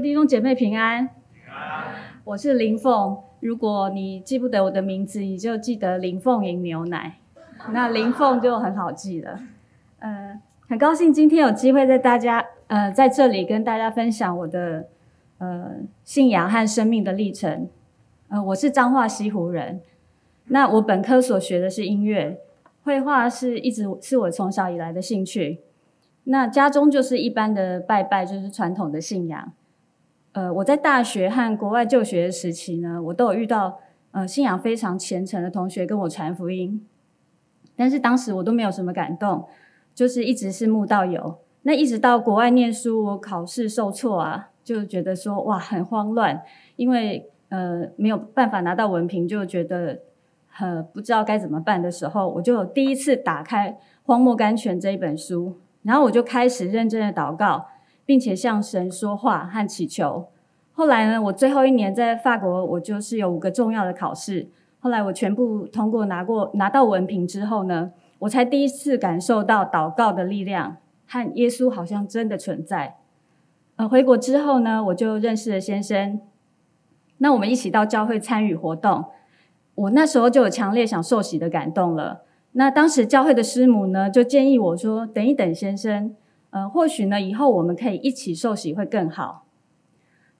弟兄姐妹平安。平安。我是林凤，如果你记不得我的名字，你就记得林凤营牛奶，那林凤就很好记了。呃，很高兴今天有机会在大家呃在这里跟大家分享我的呃信仰和生命的历程。呃，我是彰化西湖人，那我本科所学的是音乐，绘画是一直是我从小以来的兴趣。那家中就是一般的拜拜，就是传统的信仰。呃，我在大学和国外就学的时期呢，我都有遇到呃信仰非常虔诚的同学跟我传福音，但是当时我都没有什么感动，就是一直是慕道友。那一直到国外念书，我考试受挫啊，就觉得说哇很慌乱，因为呃没有办法拿到文凭，就觉得、呃、不知道该怎么办的时候，我就第一次打开《荒漠甘泉》这一本书。然后我就开始认真的祷告，并且向神说话和祈求。后来呢，我最后一年在法国，我就是有五个重要的考试。后来我全部通过，拿过拿到文凭之后呢，我才第一次感受到祷告的力量和耶稣好像真的存在。呃，回国之后呢，我就认识了先生。那我们一起到教会参与活动，我那时候就有强烈想受洗的感动了。那当时教会的师母呢，就建议我说：“等一等，先生，呃，或许呢，以后我们可以一起受洗会更好。”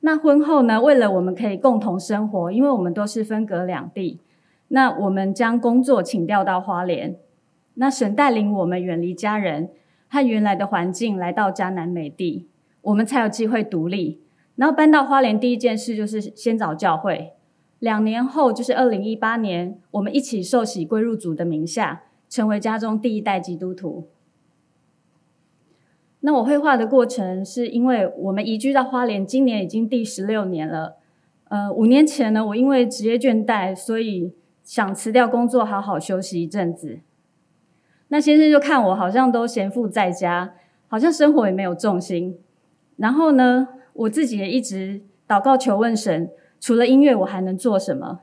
那婚后呢，为了我们可以共同生活，因为我们都是分隔两地，那我们将工作请调到花莲。那神带领我们远离家人和原来的环境，来到迦南美地，我们才有机会独立。然后搬到花莲，第一件事就是先找教会。两年后，就是二零一八年，我们一起受洗归入主的名下，成为家中第一代基督徒。那我绘画的过程，是因为我们移居到花莲，今年已经第十六年了。呃，五年前呢，我因为职业倦怠，所以想辞掉工作，好好休息一阵子。那先生就看我好像都闲赋在家，好像生活也没有重心。然后呢，我自己也一直祷告求问神。除了音乐，我还能做什么？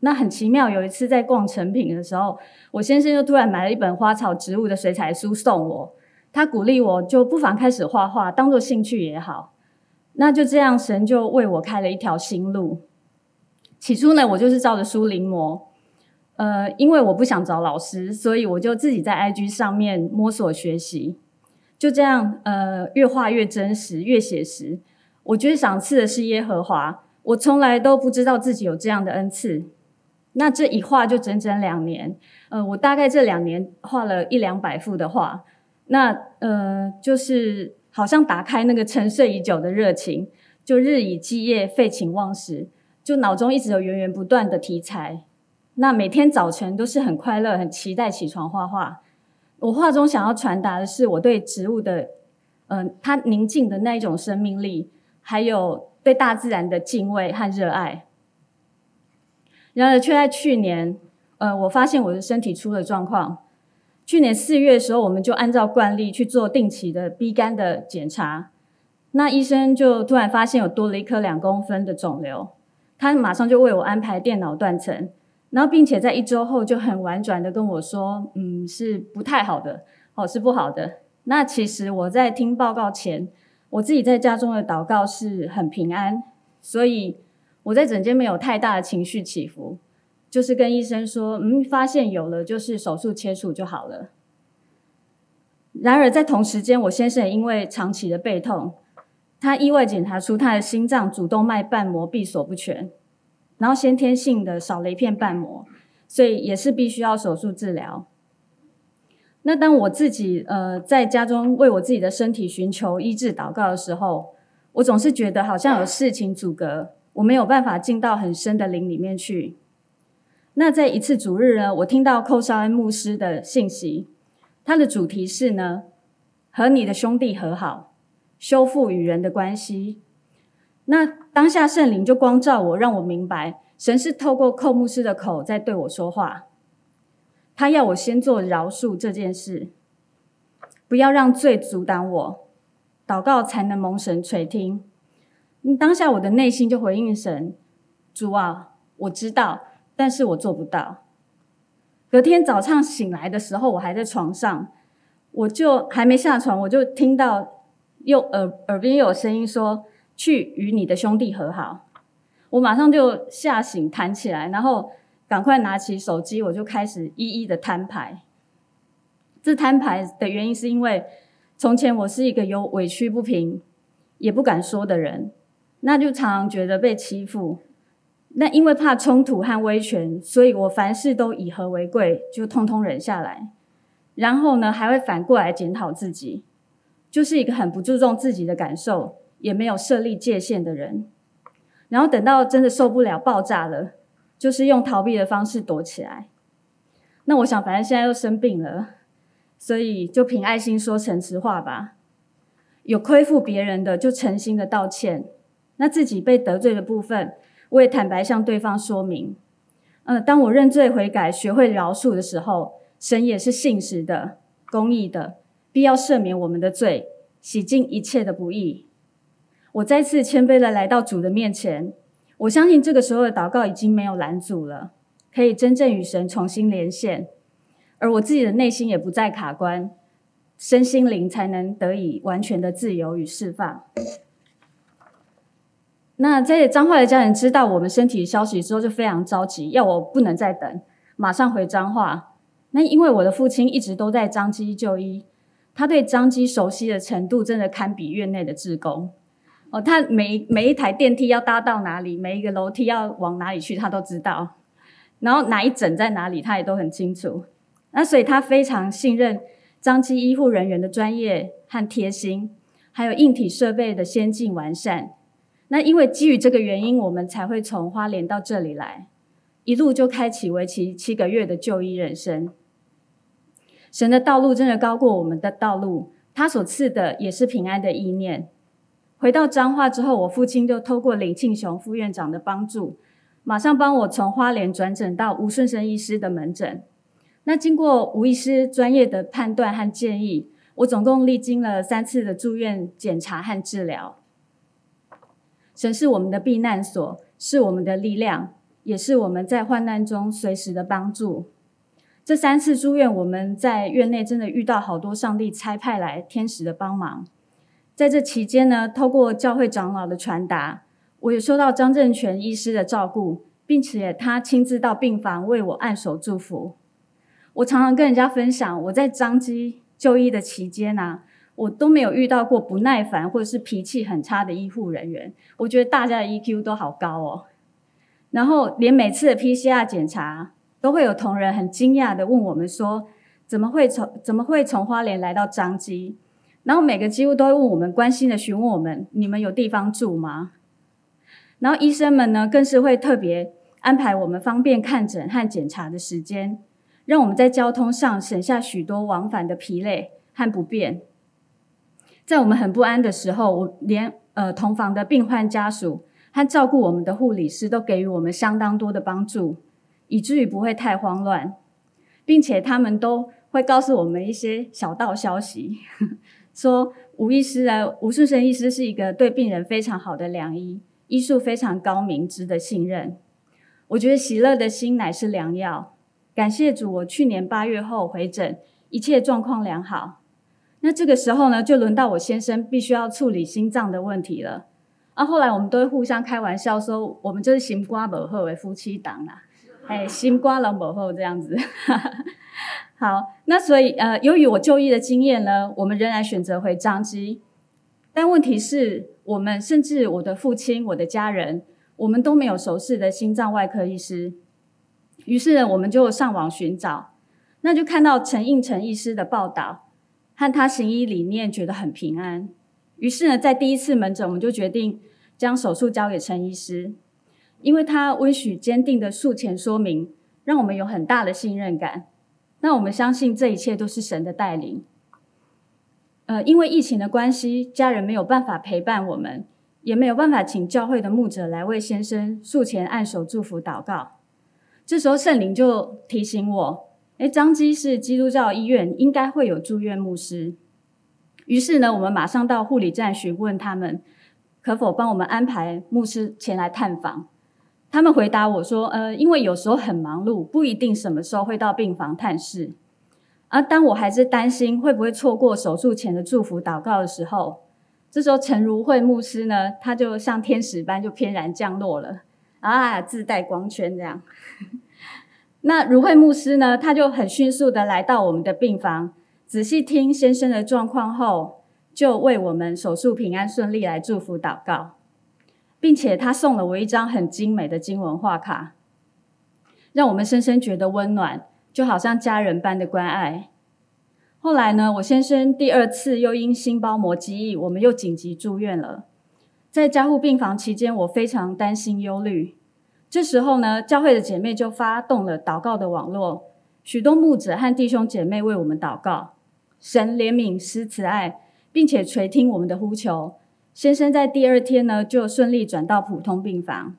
那很奇妙，有一次在逛成品的时候，我先生就突然买了一本花草植物的水彩书送我。他鼓励我，就不妨开始画画，当做兴趣也好。那就这样，神就为我开了一条新路。起初呢，我就是照着书临摹，呃，因为我不想找老师，所以我就自己在 IG 上面摸索学习。就这样，呃，越画越真实，越写实。我觉得赏赐的是耶和华。我从来都不知道自己有这样的恩赐，那这一画就整整两年。呃，我大概这两年画了一两百幅的画，那呃，就是好像打开那个沉睡已久的热情，就日以继夜，废寝忘食，就脑中一直有源源不断的题材。那每天早晨都是很快乐、很期待起床画画。我画中想要传达的是我对植物的，嗯、它宁静的那一种生命力，还有。对大自然的敬畏和热爱，然而却在去年，呃，我发现我的身体出了状况。去年四月的时候，我们就按照惯例去做定期的 B 肝的检查，那医生就突然发现有多了一颗两公分的肿瘤，他马上就为我安排电脑断层，然后并且在一周后就很婉转的跟我说，嗯，是不太好的，哦，是不好的。那其实我在听报告前。我自己在家中的祷告是很平安，所以我在诊间没有太大的情绪起伏，就是跟医生说，嗯，发现有了，就是手术切除就好了。然而在同时间，我先生也因为长期的背痛，他意外检查出他的心脏主动脉瓣膜闭锁不全，然后先天性的少了一片瓣膜，所以也是必须要手术治疗。那当我自己呃在家中为我自己的身体寻求医治祷告的时候，我总是觉得好像有事情阻隔，我没有办法进到很深的灵里面去。那在一次主日呢，我听到寇绍恩牧师的信息，他的主题是呢，和你的兄弟和好，修复与人的关系。那当下圣灵就光照我，让我明白神是透过寇牧师的口在对我说话。他要我先做饶恕这件事，不要让罪阻挡我，祷告才能蒙神垂听。当下我的内心就回应神：主啊，我知道，但是我做不到。隔天早上醒来的时候，我还在床上，我就还没下床，我就听到又耳耳边又有声音说：去与你的兄弟和好。”我马上就吓醒，弹起来，然后赶快拿起手机，我就开始一一的摊牌。这摊牌的原因是因为，从前我是一个有委屈不平，也不敢说的人，那就常常觉得被欺负。那因为怕冲突和威权，所以我凡事都以和为贵，就通通忍下来。然后呢，还会反过来检讨自己，就是一个很不注重自己的感受，也没有设立界限的人。然后等到真的受不了爆炸了，就是用逃避的方式躲起来。那我想，反正现在又生病了，所以就凭爱心说诚实话吧。有亏负别人的，就诚心的道歉。那自己被得罪的部分，我也坦白向对方说明。呃，当我认罪悔改、学会饶恕的时候，神也是信实的、公义的，必要赦免我们的罪，洗净一切的不义。我再次谦卑的来到主的面前，我相信这个时候的祷告已经没有拦阻了，可以真正与神重新连线，而我自己的内心也不再卡关，身心灵才能得以完全的自由与释放。那在彰化的家人知道我们身体消息之后，就非常着急，要我不能再等，马上回彰化。那因为我的父亲一直都在彰基就医，他对彰基熟悉的程度真的堪比院内的志工。哦，他每每一台电梯要搭到哪里，每一个楼梯要往哪里去，他都知道。然后哪一诊在哪里，他也都很清楚。那所以他非常信任彰基医护人员的专业和贴心，还有硬体设备的先进完善。那因为基于这个原因，我们才会从花莲到这里来，一路就开启为期七个月的就医人生。神的道路真的高过我们的道路，他所赐的也是平安的意念。回到彰化之后，我父亲就透过林庆雄副院长的帮助，马上帮我从花莲转诊到吴顺生医师的门诊。那经过吴医师专业的判断和建议，我总共历经了三次的住院检查和治疗。神是我们的避难所，是我们的力量，也是我们在患难中随时的帮助。这三次住院，我们在院内真的遇到好多上帝差派来天使的帮忙。在这期间呢，透过教会长老的传达，我也收到张正全医师的照顾，并且他亲自到病房为我按手祝福。我常常跟人家分享，我在张基就医的期间呢、我都没有遇到过不耐烦或者是脾气很差的医护人员，我觉得大家的 EQ 都好高哦。然后连每次的 PCR 检查，都会有同仁很惊讶的问我们说，怎么会从怎么会从花莲来到彰基？然后每个几乎都会问我们，关心的询问我们，你们有地方住吗？然后医生们呢，更是会特别安排我们方便看诊和检查的时间，让我们在交通上省下许多往返的疲累和不便。在我们很不安的时候，我连呃同房的病患家属和照顾我们的护理师都给予我们相当多的帮助，以至于不会太慌乱，并且他们都会告诉我们一些小道消息，说吴医师啊，吴顺生医师是一个对病人非常好的良医，医术非常高明，值得信任。我觉得喜乐的心乃是良药，感谢主，我去年八月后回诊，一切状况良好。那这个时候呢，就轮到我先生必须要处理心脏的问题了。啊，后来我们都会互相开玩笑说，我们就是心瓜不好的夫妻档啦，哎，心肝拢不好这样子。好，那所以呃，由于我就医的经验呢，我们仍然选择回彰基。但问题是我们甚至我的父亲、我的家人，我们都没有熟识的心脏外科医师。于是呢，我们就上网寻找，那就看到陈应成医师的报道。和他行医理念觉得很平安，于是呢，在第一次门诊，我们就决定将手术交给陈医师，因为他温许坚定的术前说明，让我们有很大的信任感。那我们相信这一切都是神的带领。呃，因为疫情的关系，家人没有办法陪伴我们，也没有办法请教会的牧者来为先生术前按手祝福祷告。这时候圣灵就提醒我。诶，彰基是基督教医院，应该会有住院牧师。于是呢，我们马上到护理站询问他们，可否帮我们安排牧师前来探访。他们回答我说：“呃，因为有时候很忙碌，不一定什么时候会到病房探视。”而当我还是担心会不会错过手术前的祝福祷告的时候，这时候陈如慧牧师呢，他就像天使般就翩然降落了，啊，自带光圈这样。那如慧牧师呢，他就很迅速的来到我们的病房，仔细听先生的状况后，就为我们手术平安顺利来祝福祷告，并且他送了我一张很精美的经文画卡，让我们深深觉得温暖，就好像家人般的关爱。后来呢，我先生第二次又因心包膜积液，我们又紧急住院了。在加护病房期间，我非常担心忧虑。这时候呢，教会的姐妹就发动了祷告的网络，许多牧者和弟兄姐妹为我们祷告，神怜悯施慈爱，并且垂听我们的呼求。先生在第二天呢，就顺利转到普通病房。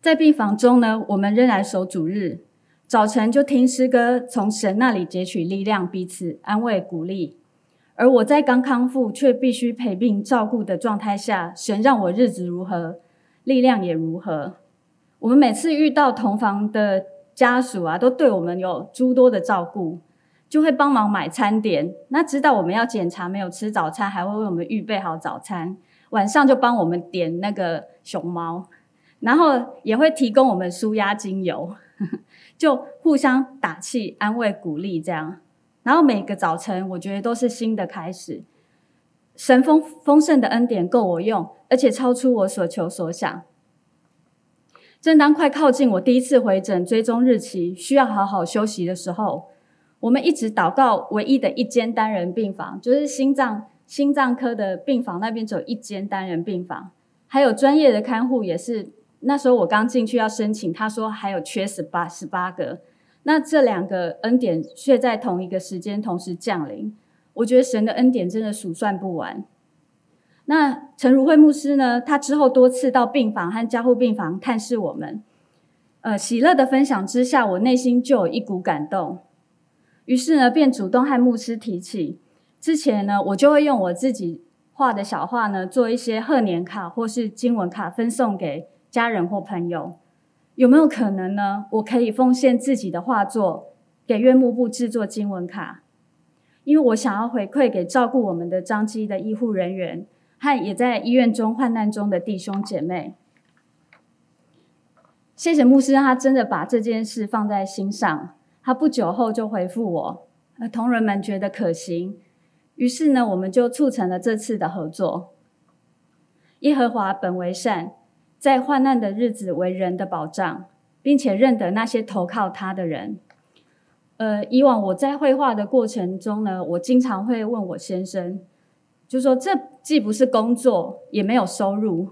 在病房中呢，我们仍然守主日。早晨就听诗歌，从神那里截取力量，彼此安慰鼓励。而我在刚康复却必须陪病照顾的状态下，神让我日子如何，力量也如何。我们每次遇到同房的家属啊，都对我们有诸多的照顾，就会帮忙买餐点。那知道我们要检查没有吃早餐，还会为我们预备好早餐。晚上就帮我们点那个熊猫，然后也会提供我们舒压精油。就互相打气、安慰、鼓励这样，然后每个早晨，我觉得都是新的开始。神丰丰盛的恩典够我用，而且超出我所求所想。正当快靠近我第一次回诊追踪日期，需要好好休息的时候，我们一直祷告，唯一的一间单人病房，就是心脏心脏科的病房那边只有一间单人病房，还有专业的看护也是。那时候我刚进去要申请，他说还有缺十八十八个，那这两个恩典却在同一个时间同时降临，我觉得神的恩典真的数算不完。那陈如慧牧师呢？他之后多次到病房和加护病房探视我们，呃，喜乐的分享之下，我内心就有一股感动，于是呢，便主动和牧师提起。之前呢，我就会用我自己画的小画呢，做一些贺年卡或是经文卡分送给。家人或朋友，有没有可能呢？我可以奉献自己的画作给院牧部制作经文卡，因为我想要回馈给照顾我们的彰基的医护人员和也在医院中患难中的弟兄姐妹。谢谢牧师，他真的把这件事放在心上。他不久后就回复我，同仁们觉得可行，于是呢，我们就促成了这次的合作。耶和华本为善。在患难的日子为人的保障，并且认得那些投靠他的人。呃，以往我在绘画的过程中呢，我经常会问我先生，就说这既不是工作，也没有收入，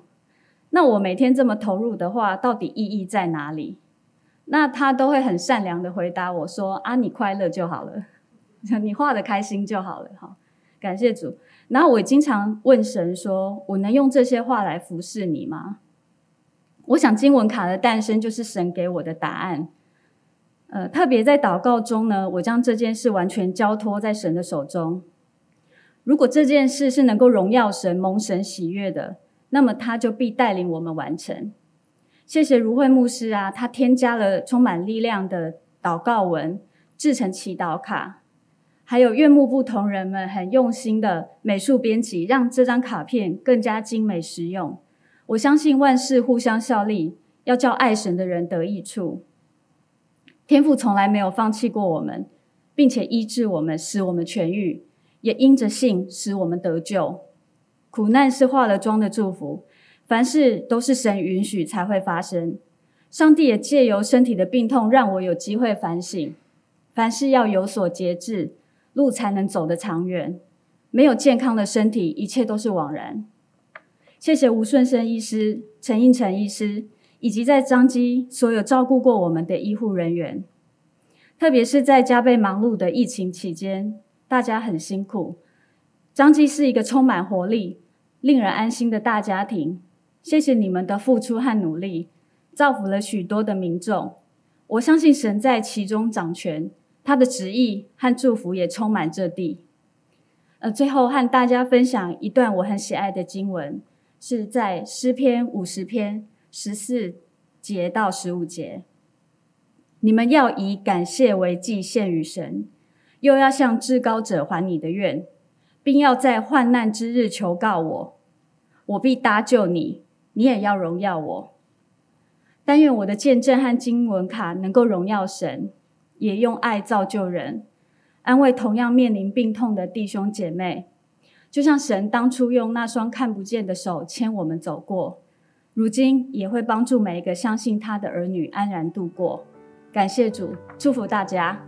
那我每天这么投入的话，到底意义在哪里？那他都会很善良的回答我说：“啊，你快乐就好了，你画得开心就好了。”哈，感谢主。然后我经常问神说：“我能用这些话来服侍你吗？”我想经文卡的诞生就是神给我的答案。呃，特别在祷告中呢，我将这件事完全交托在神的手中。如果这件事是能够荣耀神、蒙神喜悦的，那么他就必带领我们完成。谢谢如慧牧师啊，他添加了充满力量的祷告文，制成祈祷卡，还有院牧部同仁们很用心的美术编辑，让这张卡片更加精美实用。我相信万事互相效力，要叫爱神的人得益处。天父从来没有放弃过我们，并且医治我们，使我们痊愈，也因着信使我们得救。苦难是化了妆的祝福，凡事都是神允许才会发生。上帝也借由身体的病痛，让我有机会反省，凡事要有所节制，路才能走得长远。没有健康的身体，一切都是枉然。谢谢吴顺生医师、陈应成医师，以及在彰基所有照顾过我们的医护人员。特别是在加倍忙碌的疫情期间，大家很辛苦。彰基是一个充满活力、令人安心的大家庭。谢谢你们的付出和努力，造福了许多的民众。我相信神在其中掌权，他的旨意和祝福也充满这地。呃，最后和大家分享一段我很喜爱的经文。是在诗篇五十篇十四节到十五节，你们要以感谢为祭献与神，又要向至高者还你的愿，并要在患难之日求告我，我必搭救你，你也要荣耀我。但愿我的见证和经文卡能够荣耀神，也用爱造就人，安慰同样面临病痛的弟兄姐妹。就像神当初用那双看不见的手牵我们走过，如今也会帮助每一个相信他的儿女安然度过。感谢主，祝福大家。